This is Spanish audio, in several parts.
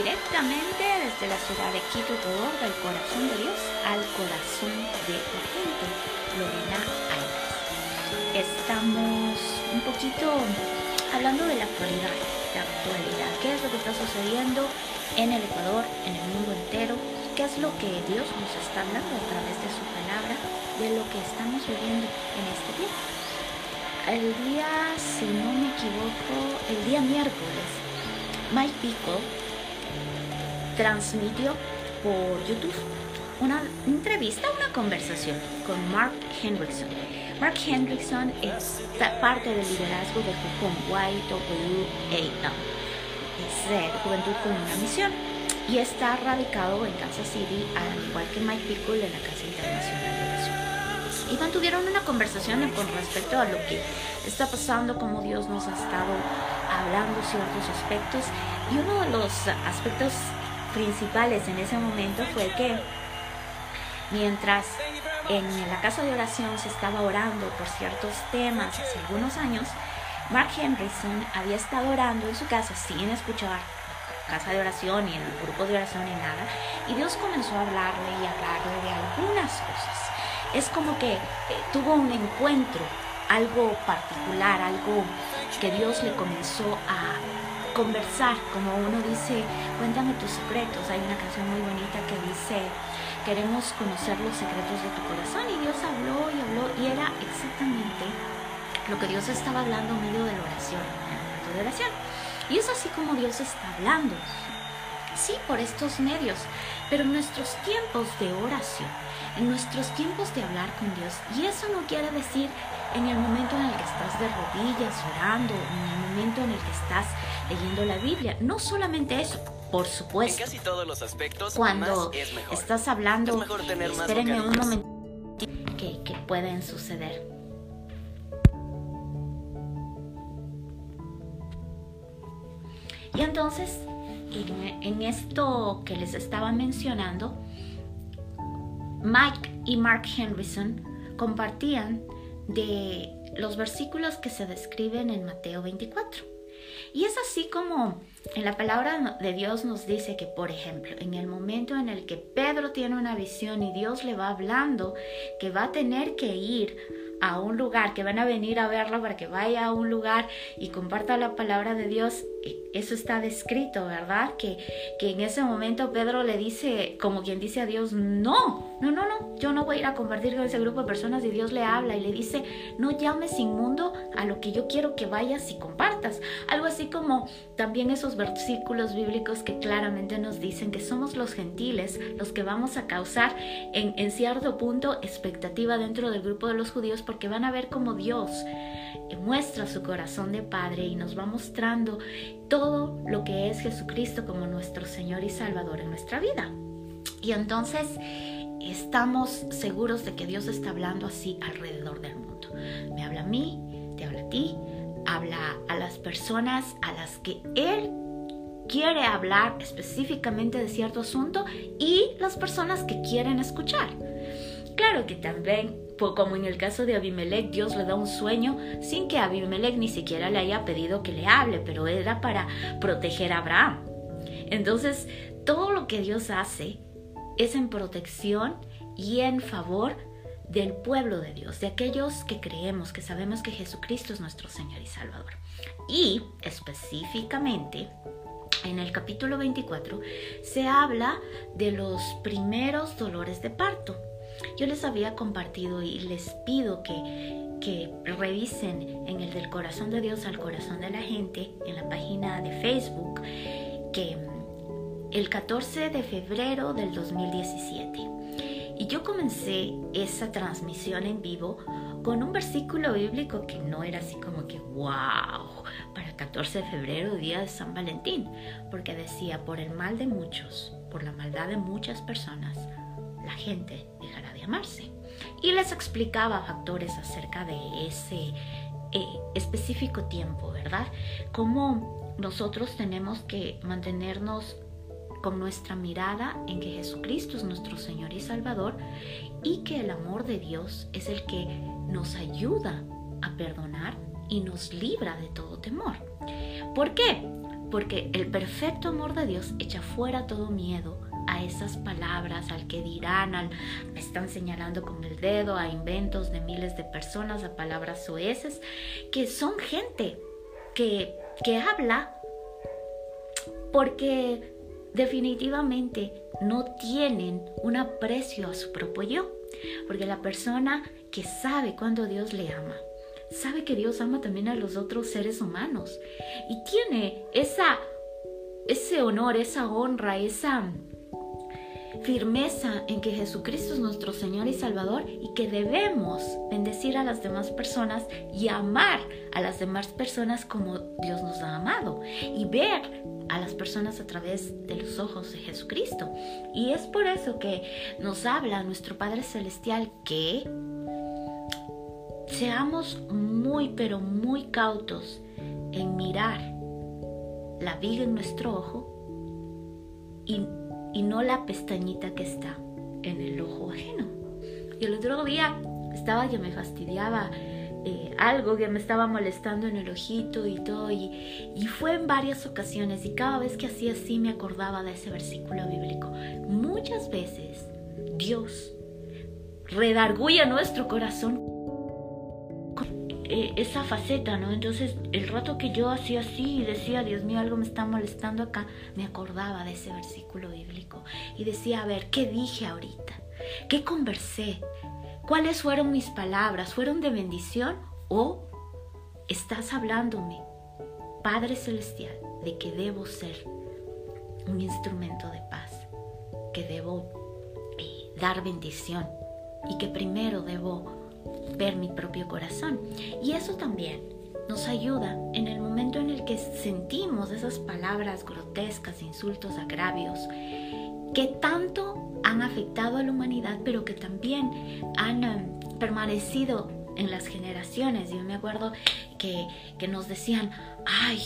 directamente desde la ciudad de Quito, Ecuador, del corazón de Dios al corazón de la gente, Lorena Álvarez. Estamos un poquito hablando de la actualidad, de actualidad, qué es lo que está sucediendo en el Ecuador, en el mundo entero, qué es lo que Dios nos está hablando a través de su palabra, de lo que estamos viviendo en este tiempo. El día, si no me equivoco, el día miércoles, Mike Pico transmitió por YouTube una entrevista, una conversación con Mark Hendrickson. Mark Hendrickson es parte del liderazgo de YWAM, es de Juventud con una Misión, y está radicado en Kansas City, al igual que Mike Pickle en la Casa Internacional de Oración. Y mantuvieron una conversación con respecto a lo que está pasando, cómo Dios nos ha estado hablando ciertos aspectos, y uno de los aspectos principales en ese momento fue que mientras en la casa de oración se estaba orando por ciertos temas hace algunos años, Mark Henderson había estado orando en su casa sin escuchar casa de oración y en el grupo de oración ni nada, y Dios comenzó a hablarle y hablarle de algunas cosas. Es como que eh, tuvo un encuentro, algo particular, algo que Dios le comenzó a conversar, como uno dice, cuéntame tus secretos. Hay una canción muy bonita que dice, queremos conocer los secretos de tu corazón. Y Dios habló y habló y era exactamente lo que Dios estaba hablando en medio de la oración, en de oración. Y es así como Dios está hablando. Sí, por estos medios, pero en nuestros tiempos de oración, en nuestros tiempos de hablar con Dios, y eso no quiere decir en el momento en el que estás de rodillas orando, en el momento en el que estás leyendo la Biblia. No solamente eso, por supuesto. En casi todos los aspectos, Cuando más es mejor. estás hablando, Es mejor tener más espérenme un momento que, que pueden suceder. Y entonces, en, esto que les estaba mencionando, Mike y Mark Henderson compartían de los versículos que se describen en Mateo 24. Y es así como en la palabra de Dios nos dice que, por ejemplo, en el momento en el que Pedro tiene una visión y Dios le va hablando que va a tener que ir a un lugar, que van a venir a verlo para que vaya a un lugar y comparta la palabra de Dios, eh, eso está descrito, ¿verdad? Que, que en ese momento Pedro le dice, como quien dice a Dios, no, no, no, no, yo no voy a ir a compartir con ese grupo de personas y Dios le habla y le dice, no llames inmundo a lo que yo quiero que vayas y compartas. Algo así como también esos versículos bíblicos que claramente nos dicen que somos los gentiles los que vamos a causar en, en cierto punto expectativa dentro del grupo de los judíos porque van a ver cómo Dios eh, muestra su corazón de Padre y nos va mostrando todo lo que es Jesucristo como nuestro Señor y Salvador en nuestra vida. Y entonces estamos seguros de que Dios está hablando así alrededor del mundo. Me habla a mí, te habla a ti, habla a las personas a las que Él quiere hablar específicamente de cierto asunto y las personas que quieren escuchar. Claro que también, como en el caso de Abimelech, Dios le da un sueño sin que Abimelech ni siquiera le haya pedido que le hable, pero era para proteger a Abraham. Entonces, todo lo que Dios hace es en protección y en favor del pueblo de Dios, de aquellos que creemos, que sabemos que Jesucristo es nuestro Señor y Salvador. Y específicamente, en el capítulo 24 se habla de los primeros dolores de parto. Yo les había compartido y les pido que, que revisen en el del corazón de Dios al corazón de la gente, en la página de Facebook, que el 14 de febrero del 2017. Y yo comencé esa transmisión en vivo con un versículo bíblico que no era así como que, wow, para el 14 de febrero, día de San Valentín, porque decía, por el mal de muchos, por la maldad de muchas personas, la gente dejará de amarse. Y les explicaba factores acerca de ese eh, específico tiempo, ¿verdad? Cómo nosotros tenemos que mantenernos con nuestra mirada en que Jesucristo es nuestro Señor y Salvador y que el amor de Dios es el que nos ayuda a perdonar y nos libra de todo temor. ¿Por qué? porque el perfecto amor de Dios echa fuera todo miedo a esas palabras, al que dirán, al me están señalando con el dedo, a inventos de miles de personas, a palabras soeces, que son gente que, que habla porque definitivamente no tienen un aprecio a su propio yo. Porque la persona que sabe cuando Dios le ama, sabe que Dios ama también a los otros seres humanos y tiene esa, ese honor, esa honra, esa firmeza en que Jesucristo es nuestro Señor y Salvador y que debemos bendecir a las demás personas y amar a las demás personas como Dios nos ha amado y ver a las personas a través de los ojos de Jesucristo. Y es por eso que nos habla nuestro Padre Celestial que seamos muy pero muy cautos en mirar la viga en nuestro ojo y y no la pestañita que está en el ojo ajeno. Y el otro día estaba que me fastidiaba eh, algo que me estaba molestando en el ojito y todo, y, y fue en varias ocasiones, y cada vez que hacía así me acordaba de ese versículo bíblico. Muchas veces Dios redarguye nuestro corazón eh, esa faceta, ¿no? Entonces, el rato que yo hacía así y decía, Dios mío, algo me está molestando acá, me acordaba de ese versículo bíblico y decía, a ver, ¿qué dije ahorita? ¿Qué conversé? ¿Cuáles fueron mis palabras? ¿Fueron de bendición o estás hablándome, Padre Celestial, de que debo ser un instrumento de paz, que debo eh, dar bendición y que primero debo ver mi propio corazón. Y eso también nos ayuda en el momento en el que sentimos esas palabras grotescas, insultos, agravios, que tanto han afectado a la humanidad, pero que también han um, permanecido en las generaciones. Yo me acuerdo que, que nos decían, ay,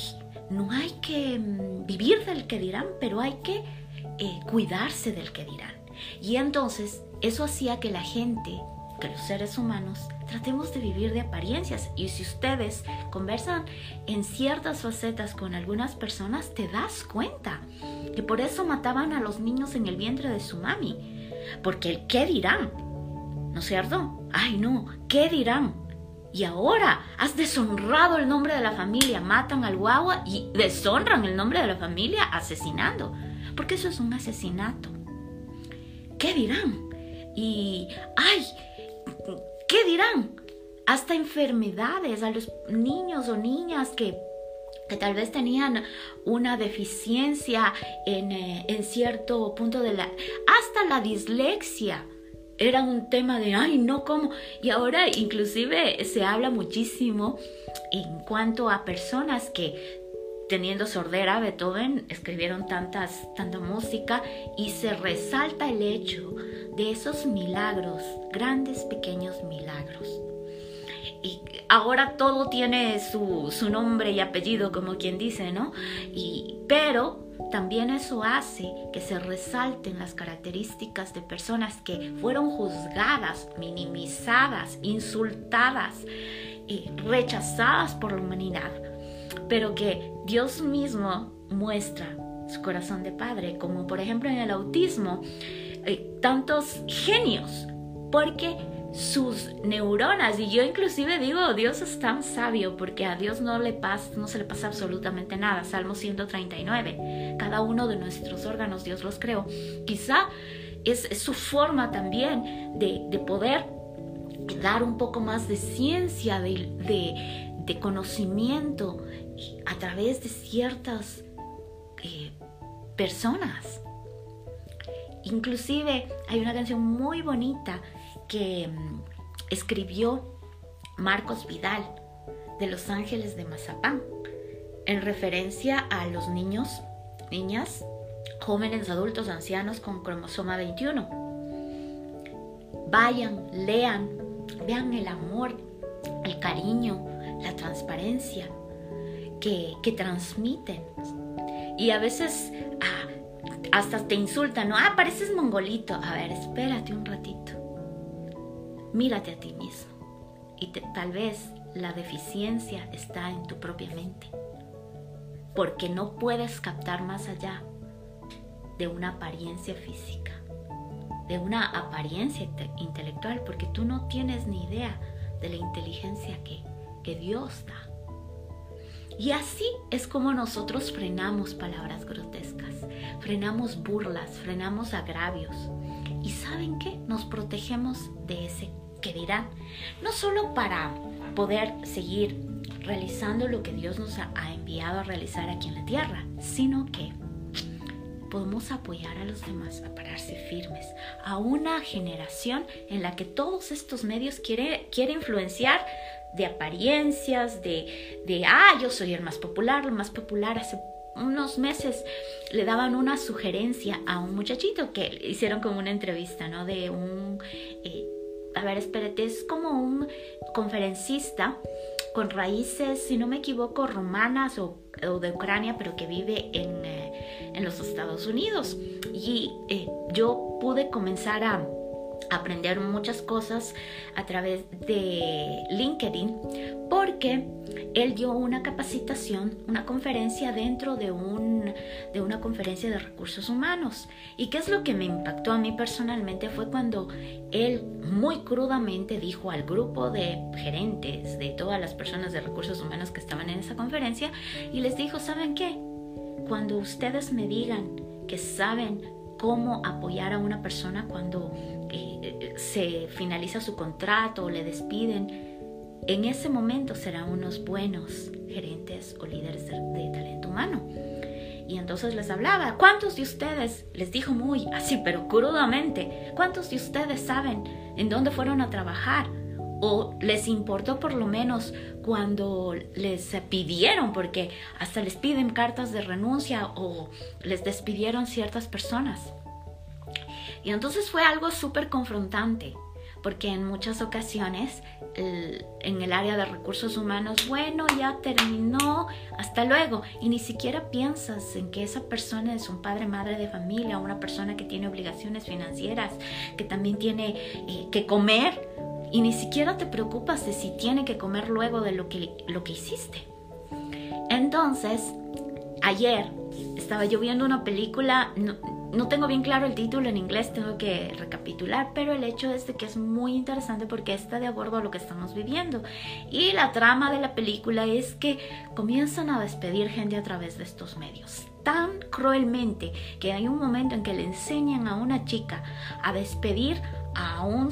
no hay que mm, vivir del que dirán, pero hay que eh, cuidarse del que dirán. Y entonces eso hacía que la gente los seres humanos tratemos de vivir de apariencias. Y si ustedes conversan en ciertas facetas con algunas personas, te das cuenta que por eso mataban a los niños en el vientre de su mami. Porque el qué dirán, ¿no es cierto? Ay, no, ¿qué dirán? Y ahora has deshonrado el nombre de la familia, matan al guagua y deshonran el nombre de la familia asesinando. Porque eso es un asesinato. ¿Qué dirán? Y, ay, ¿Qué dirán? Hasta enfermedades a los niños o niñas que, que tal vez tenían una deficiencia en, eh, en cierto punto de la... Hasta la dislexia era un tema de, ay, no, ¿cómo? Y ahora inclusive se habla muchísimo en cuanto a personas que teniendo sordera, Beethoven escribieron tantas, tanta música y se resalta el hecho de esos milagros, grandes, pequeños milagros. Y ahora todo tiene su, su nombre y apellido, como quien dice, ¿no? Y, pero también eso hace que se resalten las características de personas que fueron juzgadas, minimizadas, insultadas y rechazadas por la humanidad, pero que Dios mismo muestra su corazón de padre, como por ejemplo en el autismo, eh, tantos genios, porque sus neuronas, y yo inclusive digo, Dios es tan sabio porque a Dios no le pasa, no se le pasa absolutamente nada. Salmo 139, cada uno de nuestros órganos Dios los creó. Quizá es, su forma también de, poder dar un poco más de ciencia, de, de, conocimiento a través de ciertas eh, personas. Inclusive hay una canción muy bonita que mm, escribió Marcos Vidal de Los Ángeles de Mazapán en referencia a los niños, niñas, jóvenes, adultos, ancianos con cromosoma 21. Vayan, lean, vean el amor, el cariño, la transparencia que, transmiten. Y a veces ah, hasta te insultan, ¿no? Ah, pareces mongolito. A ver, espérate un ratito. Mírate a ti mismo. Y tal vez la deficiencia está en tu propia mente. porque no puedes captar más allá de una apariencia física, de una apariencia intelectual, porque tú no tienes ni idea de la inteligencia que, que Dios da. Y así es como nosotros frenamos palabras grotescas, frenamos burlas, frenamos agravios. ¿Y saben qué? Nos protegemos de ese que dirán, no solo para poder seguir realizando lo que Dios nos ha enviado a realizar aquí en la tierra, sino que podemos apoyar a los demás a pararse firmes, a una generación en la que todos estos medios quieren quiere influenciar de apariencias, de, de, ah, yo soy el más popular, el más popular. Hace unos meses le daban una sugerencia a un muchachito que hicieron como una entrevista, ¿no? De un, eh, a ver, espérate, es como un conferencista con raíces, si no me equivoco, romanas o, de Ucrania, pero que vive en, eh, en los Estados Unidos. Y eh, yo pude comenzar a aprender muchas cosas a través de LinkedIn porque él dio una capacitación, una conferencia dentro de, un, de una conferencia de recursos humanos. ¿Y qué es lo que me impactó a mí personalmente? Fue cuando él muy crudamente dijo al grupo de gerentes, de todas las personas de recursos humanos que estaban en esa conferencia, y les dijo, ¿saben qué? Cuando ustedes me digan que saben cómo apoyar a una persona cuando se finaliza su contrato o le despiden, en ese momento serán unos buenos gerentes o líderes de, talento humano. Y entonces les hablaba, ¿cuántos de ustedes, les dijo muy así, pero crudamente, ¿cuántos de ustedes saben en dónde fueron a trabajar? ¿O les importó por lo menos cuando les pidieron, porque hasta les piden cartas de renuncia o les despidieron ciertas personas? Y entonces fue algo súper confrontante, porque en muchas ocasiones en el área de recursos humanos, bueno, ya terminó, hasta luego, y ni siquiera piensas en que esa persona es un padre, madre de familia, una persona que tiene obligaciones financieras, que también tiene eh, que comer, y ni siquiera te preocupas de si tiene que comer luego de lo que, lo que hiciste. Entonces, ayer estaba yo viendo una película, no tengo bien claro el título en inglés, tengo que recapitular, pero el hecho es que es muy interesante porque está de acuerdo a lo que estamos viviendo. Y la trama de la película es que comienzan a despedir gente a través de estos medios tan cruelmente que hay un momento en que le enseñan a una chica a despedir a un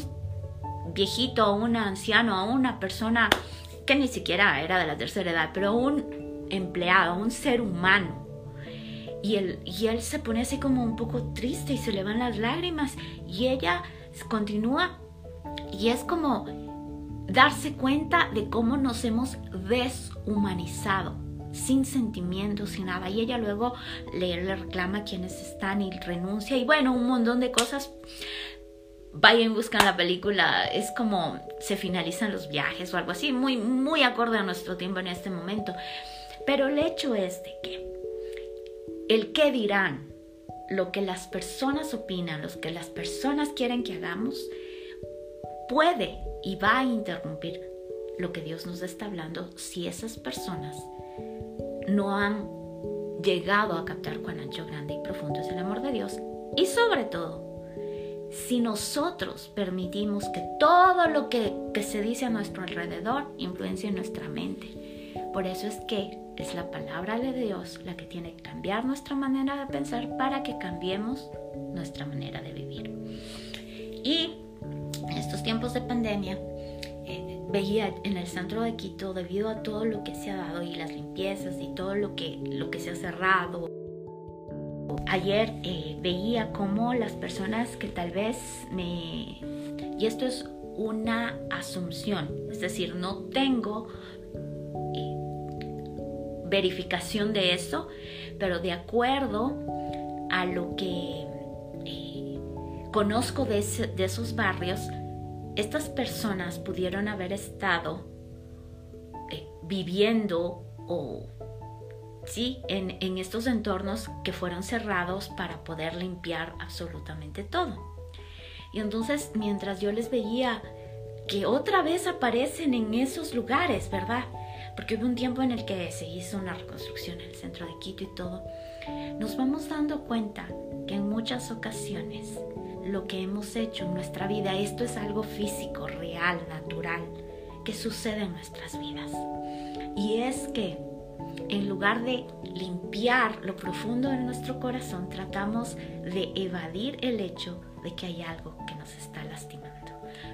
viejito, a un anciano, a una persona que ni siquiera era de la tercera edad, pero un empleado, un ser humano y él, y él se pone así como un poco triste y se le van las lágrimas y ella continúa y es como darse cuenta de cómo nos hemos deshumanizado sin sentimientos, sin nada. Y ella luego le, le reclama a quienes están y renuncia y bueno, un montón de cosas. Vayan, buscan la película, es como se finalizan los viajes o algo así, muy, muy acorde a nuestro tiempo en este momento. Pero el hecho es de que el qué dirán, lo que las personas opinan, lo que las personas quieren que hagamos, puede y va a interrumpir lo que Dios nos está hablando si esas personas no han llegado a captar cuán ancho, grande y profundo es el amor de Dios. Y sobre todo, si nosotros permitimos que todo lo que, que se dice a nuestro alrededor influencie nuestra mente. Por eso es que es la palabra de Dios la que tiene que cambiar nuestra manera de pensar para que cambiemos nuestra manera de vivir. Y en estos tiempos de pandemia, eh, veía en el centro de Quito, debido a todo lo que se ha dado y las limpiezas y todo lo que, lo que se ha cerrado, ayer eh, veía cómo las personas que tal vez me... Y esto es una asunción, es decir, no tengo verificación de eso, pero de acuerdo a lo que eh, conozco de, esos barrios, estas personas pudieron haber estado eh, viviendo o sí en, en estos entornos que fueron cerrados para poder limpiar absolutamente todo. Y entonces mientras yo les veía que otra vez aparecen en esos lugares, ¿verdad? Porque hubo un tiempo en el que se hizo una reconstrucción en el centro de Quito y todo, nos vamos dando cuenta que en muchas ocasiones lo que hemos hecho en nuestra vida, esto es algo físico, real, natural, que sucede en nuestras vidas. Y es que en lugar de limpiar lo profundo de nuestro corazón, tratamos de evadir el hecho de que hay algo que nos está lastimando.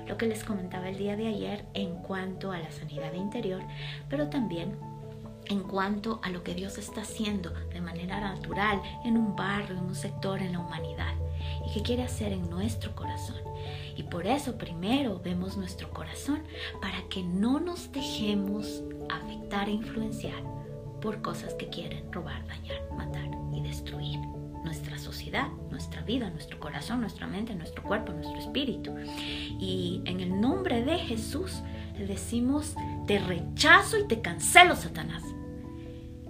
Lo que les comentaba el día de ayer en cuanto a la sanidad interior, pero también en cuanto a lo que Dios está haciendo de manera natural en un barrio, en un sector, en la humanidad y que quiere hacer en nuestro corazón. Y por eso primero vemos nuestro corazón para que no nos dejemos afectar e influenciar por cosas que quieren robar, dañar, matar y destruir nuestra sociedad, nuestra vida, nuestro corazón, nuestra mente, nuestro cuerpo, nuestro espíritu. Y en el nombre de Jesús le decimos, te rechazo y te cancelo, Satanás.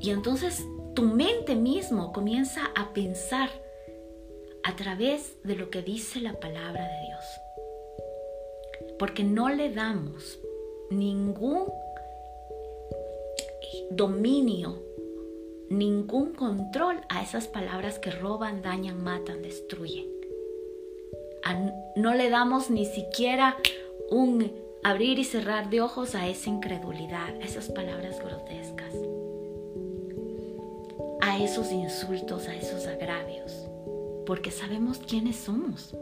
Y entonces tu mente mismo comienza a pensar a través de lo que dice la palabra de Dios. Porque no le damos ningún dominio, ningún control a esas palabras que roban, dañan, matan, destruyen. no le damos ni siquiera un abrir y cerrar de ojos a esa incredulidad, a esas palabras grotescas, a esos insultos, a esos agravios, porque sabemos quiénes somos.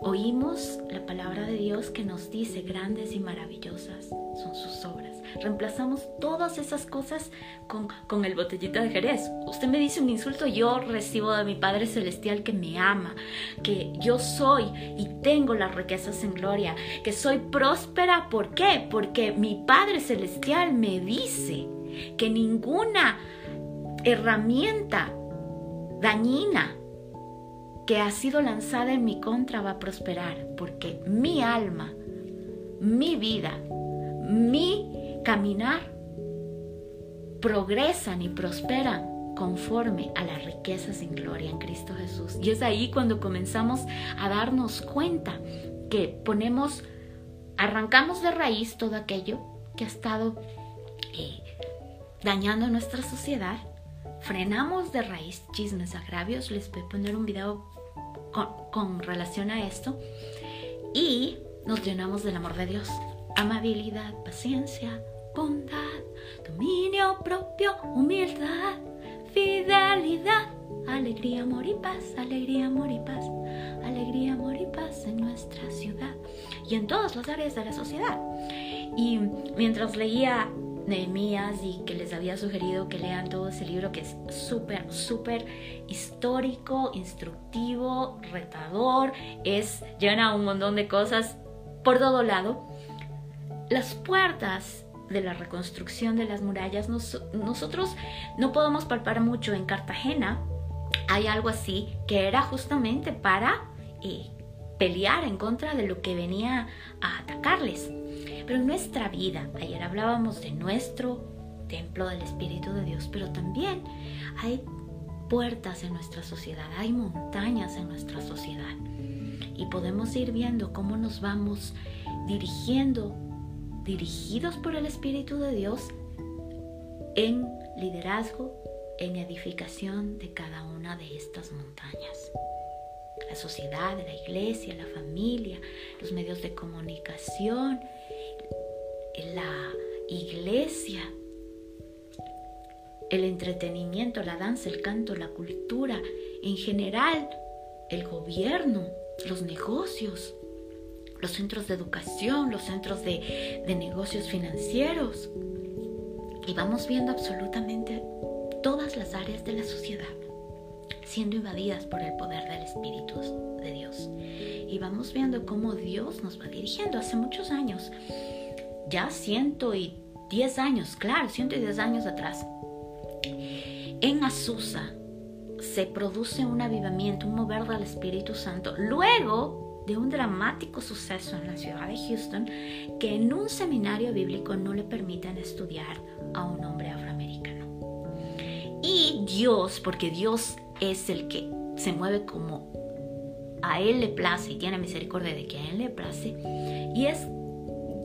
Oímos la palabra de Dios que nos dice grandes y maravillosas son sus obras. Reemplazamos todas esas cosas con, con el botellito de Jerez. Usted me dice un insulto, yo recibo de mi Padre Celestial que me ama, que yo soy y tengo las riquezas en gloria, que soy próspera. ¿Por qué? Porque mi Padre Celestial me dice que ninguna herramienta dañina que ha sido lanzada en mi contra va a prosperar, porque mi alma, mi vida, mi caminar progresan y prosperan conforme a las riquezas en gloria en Cristo Jesús. Y es ahí cuando comenzamos a darnos cuenta que ponemos, arrancamos de raíz todo aquello que ha estado eh, dañando nuestra sociedad, frenamos de raíz chismes, agravios, les voy a poner un video con, relación a esto y nos llenamos del amor de Dios. Amabilidad, paciencia, bondad, dominio propio, humildad, fidelidad, alegría, amor y paz, alegría, amor y paz, alegría, amor y paz en nuestra ciudad y en todas las áreas de la sociedad. Y mientras leía Nehemías y que les había sugerido que lean todo ese libro que es súper, súper histórico, instructivo, retador, es llena un montón de cosas por todo lado. Las puertas de la reconstrucción de las murallas, nosotros no podemos palpar mucho en Cartagena. Hay algo así que era justamente para eh, pelear en contra de lo que venía a atacarles. Pero en nuestra vida, ayer hablábamos de nuestro templo del Espíritu de Dios, pero también hay puertas en nuestra sociedad, hay montañas en nuestra sociedad. Y podemos ir viendo cómo nos vamos dirigiendo, dirigidos por el Espíritu de Dios, en liderazgo, en edificación de cada una de estas montañas. La sociedad, la iglesia, la familia, los medios de comunicación, la iglesia, el entretenimiento, la danza, el canto, la cultura, en general, el gobierno, los negocios, los centros de educación, los centros de, de negocios financieros. Y vamos viendo absolutamente todas las áreas de la sociedad siendo invadidas por el poder del Espíritu de Dios. Y vamos viendo cómo Dios nos va dirigiendo. Hace muchos años, ya ciento y diez años, claro, ciento y diez años atrás, en Azusa se produce un avivamiento, un mover del Espíritu Santo. Luego de un dramático suceso en la ciudad de Houston, que en un seminario bíblico no le permiten estudiar a un hombre afroamericano. Y Dios, porque Dios es el que se mueve como a Él le place y tiene misericordia de que a Él le place. Y es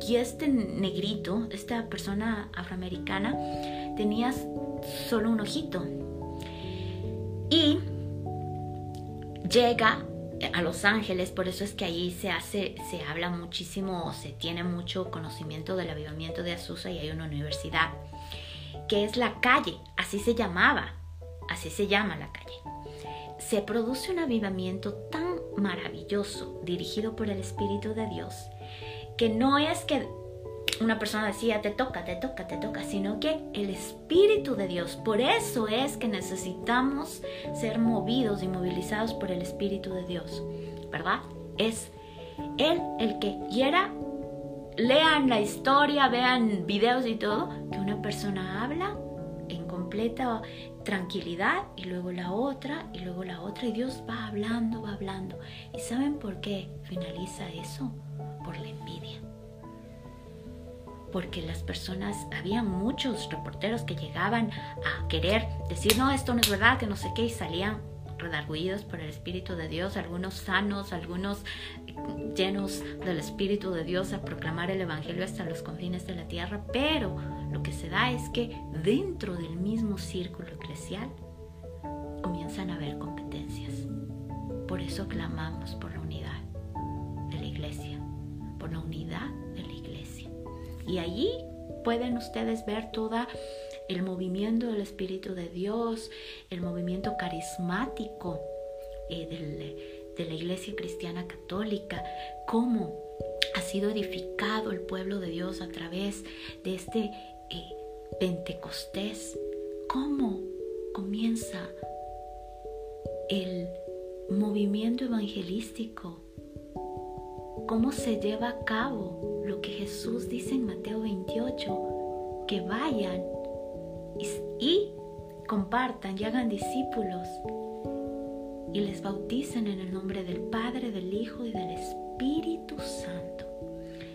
y este negrito, esta persona afroamericana, tenía solo un ojito. Y llega a Los Ángeles, por eso es que ahí se hace, se habla muchísimo, se tiene mucho conocimiento del avivamiento de Azusa y hay una universidad, que es la calle, así se llamaba, así se llama la calle. Se produce un avivamiento tan maravilloso, dirigido por el Espíritu de Dios, que no es que una persona decía, te toca, te toca, te toca, sino que el Espíritu de Dios, por eso es que necesitamos ser movidos y movilizados por el Espíritu de Dios, ¿verdad? Es Él el que quiera, lean la historia, vean videos y todo, que una persona habla en completa tranquilidad y luego la otra y luego la otra y Dios va hablando, va hablando. ¿Y saben por qué finaliza eso? Por la envidia porque las personas, había muchos reporteros que llegaban a querer decir, no, esto no es verdad, que no sé qué, y salían redarguidos por el Espíritu de Dios, algunos sanos, algunos llenos del Espíritu de Dios a proclamar el Evangelio hasta los confines de la tierra, pero lo que se da es que dentro del mismo círculo eclesial comienzan a haber competencias. Por eso clamamos por la unidad de la iglesia, por la unidad y allí pueden ustedes ver todo el movimiento del Espíritu de Dios, el movimiento carismático eh, de la Iglesia Cristiana Católica, cómo ha sido edificado el pueblo de Dios a través de este eh, Pentecostés, cómo comienza el movimiento evangelístico cómo se lleva a cabo que Jesús dice en Mateo 28, que vayan y, compartan y hagan discípulos y les bauticen en el nombre del Padre, del Hijo y del Espíritu Santo.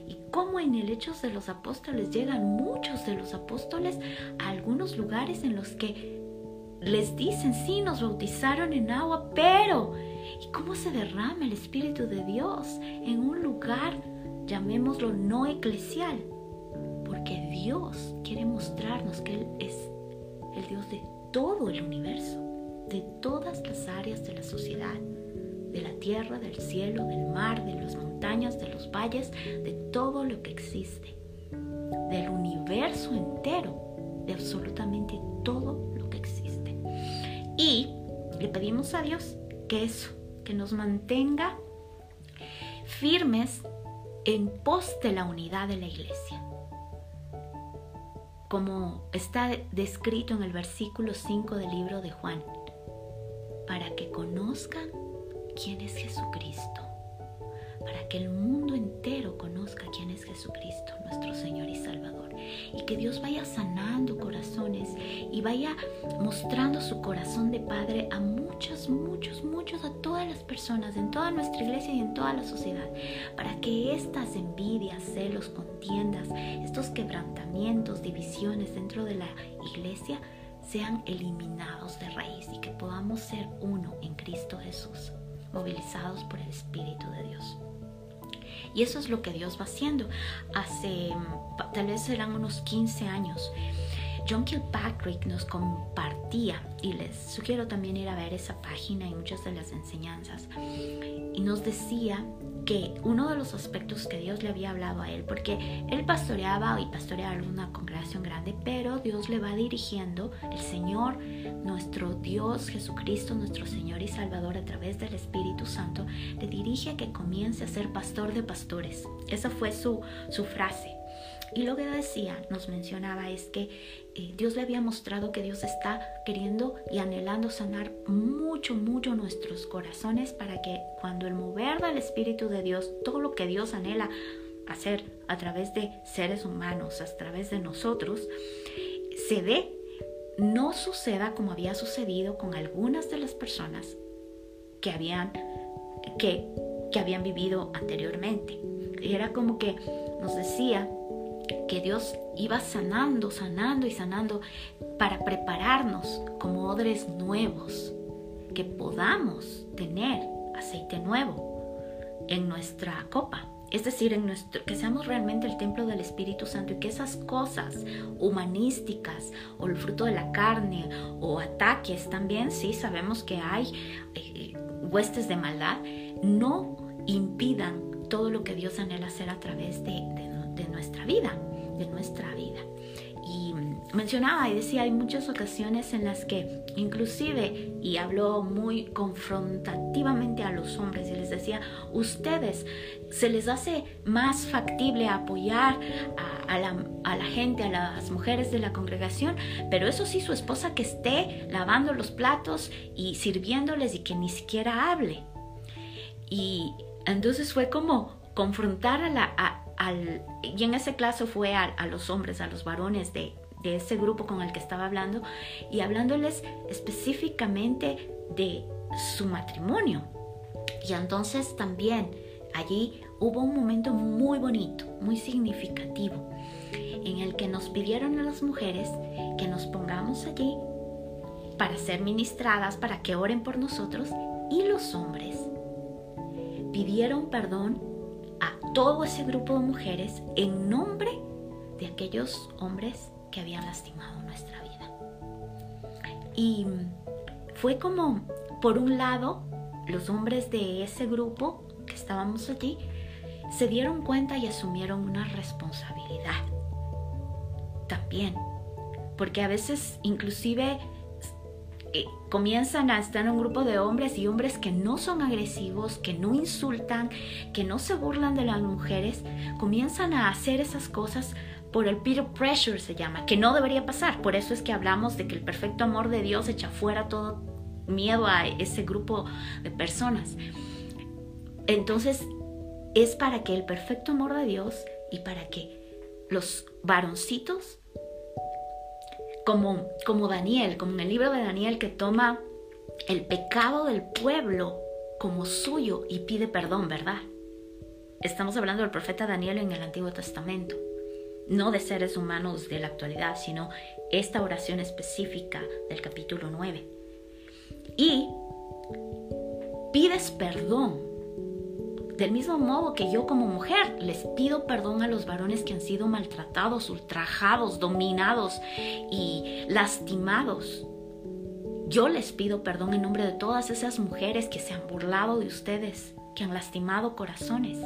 Y cómo en el Hechos de los Apóstoles llegan muchos de los apóstoles a algunos lugares en los que les dicen, sí, nos bautizaron en agua, pero y cómo se derrama el Espíritu de Dios en un lugar, llamémoslo no eclesial, porque Dios quiere mostrarnos que Él es el Dios de todo el universo, de todas las áreas de la sociedad, de la tierra, del cielo, del mar, de las montañas, de los valles, de todo lo que existe, del universo entero, de absolutamente todo lo que existe. Y le pedimos a Dios que eso, que nos mantenga firmes en pos de la unidad de la iglesia. Como está descrito en el versículo 5 del libro de Juan, para que conozcan quién es Jesucristo, para que el mundo entero conozca quién es Jesucristo, nuestro Señor y Salvador, y que Dios vaya sanando corazones y vaya mostrando su corazón de Padre a muchos, muchos, muchos, a todas las personas, en toda nuestra iglesia y en toda la sociedad, para que estas envidias, celos, contiendas, estos quebrantamientos, divisiones dentro de la iglesia sean eliminados de raíz y que podamos ser uno en Cristo Jesús, movilizados por el Espíritu de Dios. Y eso es lo que Dios va haciendo. Hace, tal vez serán unos 15 años, John Kilpatrick nos compartía, y les sugiero también ir a ver esa página y muchas de las enseñanzas, y nos decía que uno de los aspectos que Dios le había hablado a él, porque él pastoreaba y pastoreaba una congregación grande, pero Dios le va dirigiendo, el Señor, nuestro Dios Jesucristo, nuestro Señor y Salvador a través del Espíritu Santo, le dirige a que comience a ser pastor de pastores. Esa fue su, su frase. Y lo que decía, nos mencionaba, es que eh, Dios le había mostrado que Dios está queriendo y anhelando sanar mucho, mucho nuestros corazones para que cuando el mover del Espíritu de Dios, todo lo que Dios anhela hacer a través de seres humanos, a través de nosotros, se dé, no suceda como había sucedido con algunas de las personas que habían, que, que habían vivido anteriormente. Y era como que nos decía, que Dios iba sanando, sanando y sanando para prepararnos como odres nuevos, que podamos tener aceite nuevo en nuestra copa. es decir, en nuestro, que seamos realmente el templo del Espíritu Santo y que esas cosas humanísticas o el fruto de la carne o ataques también, sí, sabemos que hay eh, huestes de maldad, no impidan todo lo que Dios anhela hacer a través de, de nuestra vida, de nuestra vida. Y mencionaba y decía, hay muchas ocasiones en las que inclusive, y habló muy confrontativamente a los hombres y les decía, ustedes se les hace más factible apoyar a, la, a, la, gente, a las mujeres de la congregación, pero eso sí, su esposa que esté lavando los platos y sirviéndoles y que ni siquiera hable. Y entonces fue como confrontar a la... al, y en ese caso fue a, a los hombres, a los varones de, de ese grupo con el que estaba hablando y hablándoles específicamente de su matrimonio. Y entonces también allí hubo un momento muy bonito, muy significativo, en el que nos pidieron a las mujeres que nos pongamos allí para ser ministradas, para que oren por nosotros, y los hombres pidieron perdón todo ese grupo de mujeres en nombre de aquellos hombres que habían lastimado nuestra vida. Y fue como, por un lado, los hombres de ese grupo que estábamos allí se dieron cuenta y asumieron una responsabilidad. También, porque a veces inclusive eh, comienzan a estar en un grupo de hombres y hombres que no son agresivos, que no insultan, que no se burlan de las mujeres, comienzan a hacer esas cosas por el peer pressure se llama, que no debería pasar. Por eso es que hablamos de que el perfecto amor de Dios echa fuera todo miedo a ese grupo de personas. Entonces, es para que el perfecto amor de Dios y para que los varoncitos, como, como Daniel, como en el libro de Daniel que toma el pecado del pueblo como suyo y pide perdón, ¿verdad? Estamos hablando del profeta Daniel en el Antiguo Testamento no de seres humanos de la actualidad, sino esta oración específica del capítulo 9. Y pides perdón. Del mismo modo que yo como mujer les pido perdón a los varones que han sido maltratados, ultrajados, dominados y lastimados. Yo les pido perdón en nombre de todas esas mujeres que se han burlado de ustedes, que han lastimado corazones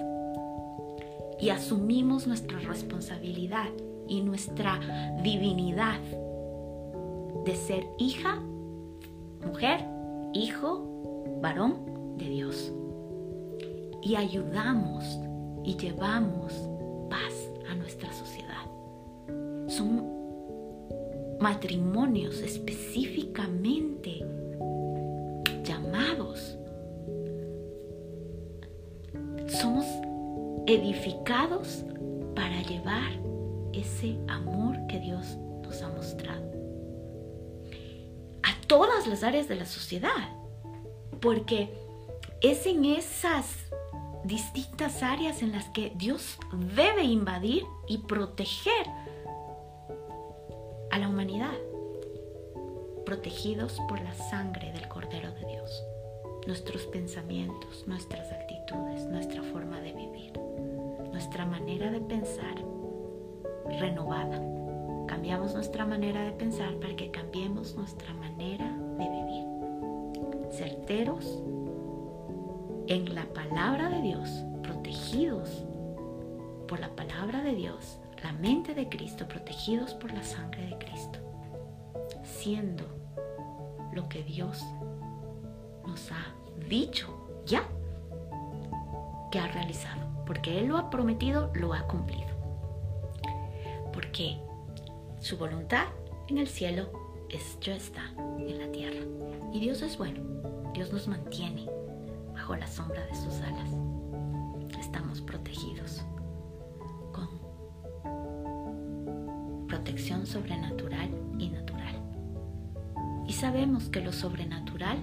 y asumimos nuestra responsabilidad y nuestra divinidad de ser hija, mujer, hijo, varón de Dios. Y ayudamos y llevamos paz a nuestra sociedad. Son matrimonios específicamente llamados. Somos edificados para llevar ese amor que Dios nos ha mostrado a todas las áreas de la sociedad, porque es en esas distintas áreas en las que Dios debe invadir y proteger a la humanidad, protegidos por la sangre del Cordero de Dios, nuestros pensamientos, nuestras actitudes, nuestra forma de vivir nuestra manera de pensar renovada. Cambiamos nuestra manera de pensar para que cambiemos nuestra manera de vivir. Certeros en la palabra de Dios, protegidos por la palabra de Dios, la mente de Cristo, protegidos por la sangre de Cristo, siendo lo que Dios nos ha dicho ya que ha realizado porque Él lo ha prometido, lo ha cumplido. Porque su voluntad en el cielo es, ya está en la tierra. Y Dios es bueno. Dios nos mantiene la sombra de sus alas. Estamos protegidos con protección sobrenatural y natural. Y sabemos que lo sobrenatural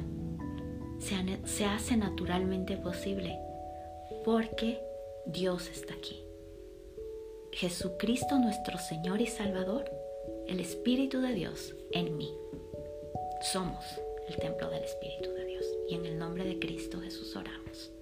se, se hace naturalmente posible porque Dios está aquí. Jesucristo nuestro Señor y Salvador, el Espíritu de Dios en mí. Somos el templo del Espíritu de Dios. Y en el nombre de Cristo Jesús oramos.